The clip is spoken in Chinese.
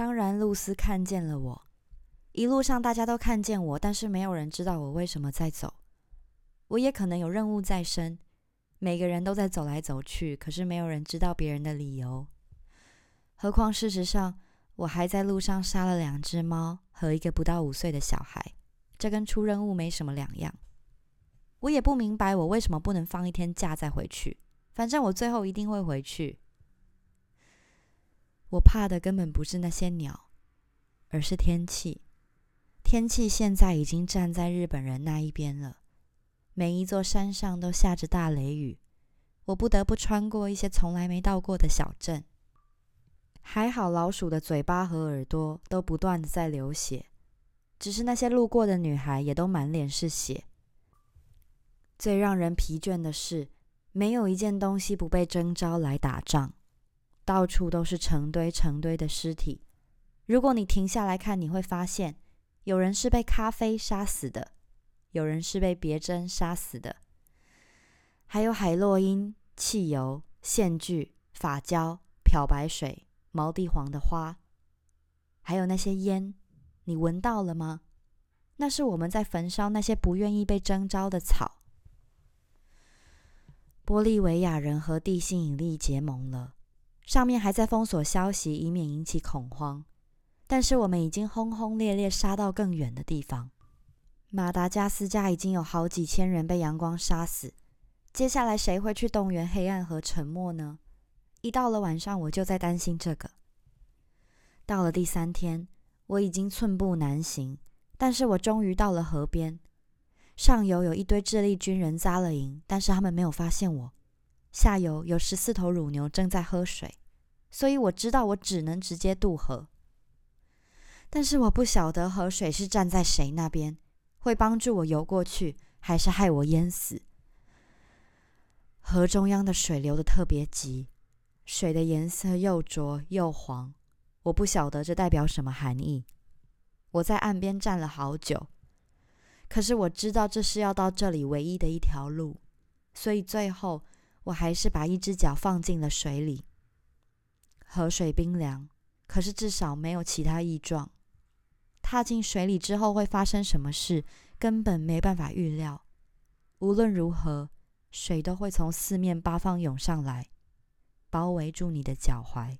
当然，露丝看见了我。一路上大家都看见我，但是没有人知道我为什么在走。我也可能有任务在身，每个人都在走来走去，可是没有人知道别人的理由。何况事实上，我还在路上杀了两只猫和一个不到五岁的小孩，这跟出任务没什么两样。我也不明白我为什么不能放一天假再回去，反正我最后一定会回去。我怕的根本不是那些鸟，而是天气。天气现在已经站在日本人那一边了，每一座山上都下着大雷雨，我不得不穿过一些从来没到过的小镇。还好老鼠的嘴巴和耳朵都不断的在流血，只是那些路过的女孩也都满脸是血。最让人疲倦的是，没有一件东西不被征召来打仗，到处都是成堆成堆的尸体。如果你停下来看，你会发现。有人是被咖啡杀死的，有人是被别针杀死的，还有海洛因、汽油、线锯、发胶、漂白水、毛地黄的花，还有那些烟，你闻到了吗？那是我们在焚烧那些不愿意被征召的草。玻利维亚人和地心引力结盟了，上面还在封锁消息，以免引起恐慌。但是我们已经轰轰烈烈杀到更远的地方，马达加斯加已经有好几千人被阳光杀死。接下来谁会去动员黑暗和沉默呢？一到了晚上，我就在担心这个。到了第三天，我已经寸步难行，但是我终于到了河边。上游有一堆智利军人扎了营，但是他们没有发现我。下游有十四头乳牛正在喝水，所以我知道我只能直接渡河。但是我不晓得河水是站在谁那边，会帮助我游过去，还是害我淹死？河中央的水流的特别急，水的颜色又浊又黄，我不晓得这代表什么含义。我在岸边站了好久，可是我知道这是要到这里唯一的一条路，所以最后我还是把一只脚放进了水里。河水冰凉，可是至少没有其他异状。踏进水里之后会发生什么事，根本没办法预料。无论如何，水都会从四面八方涌上来，包围住你的脚踝。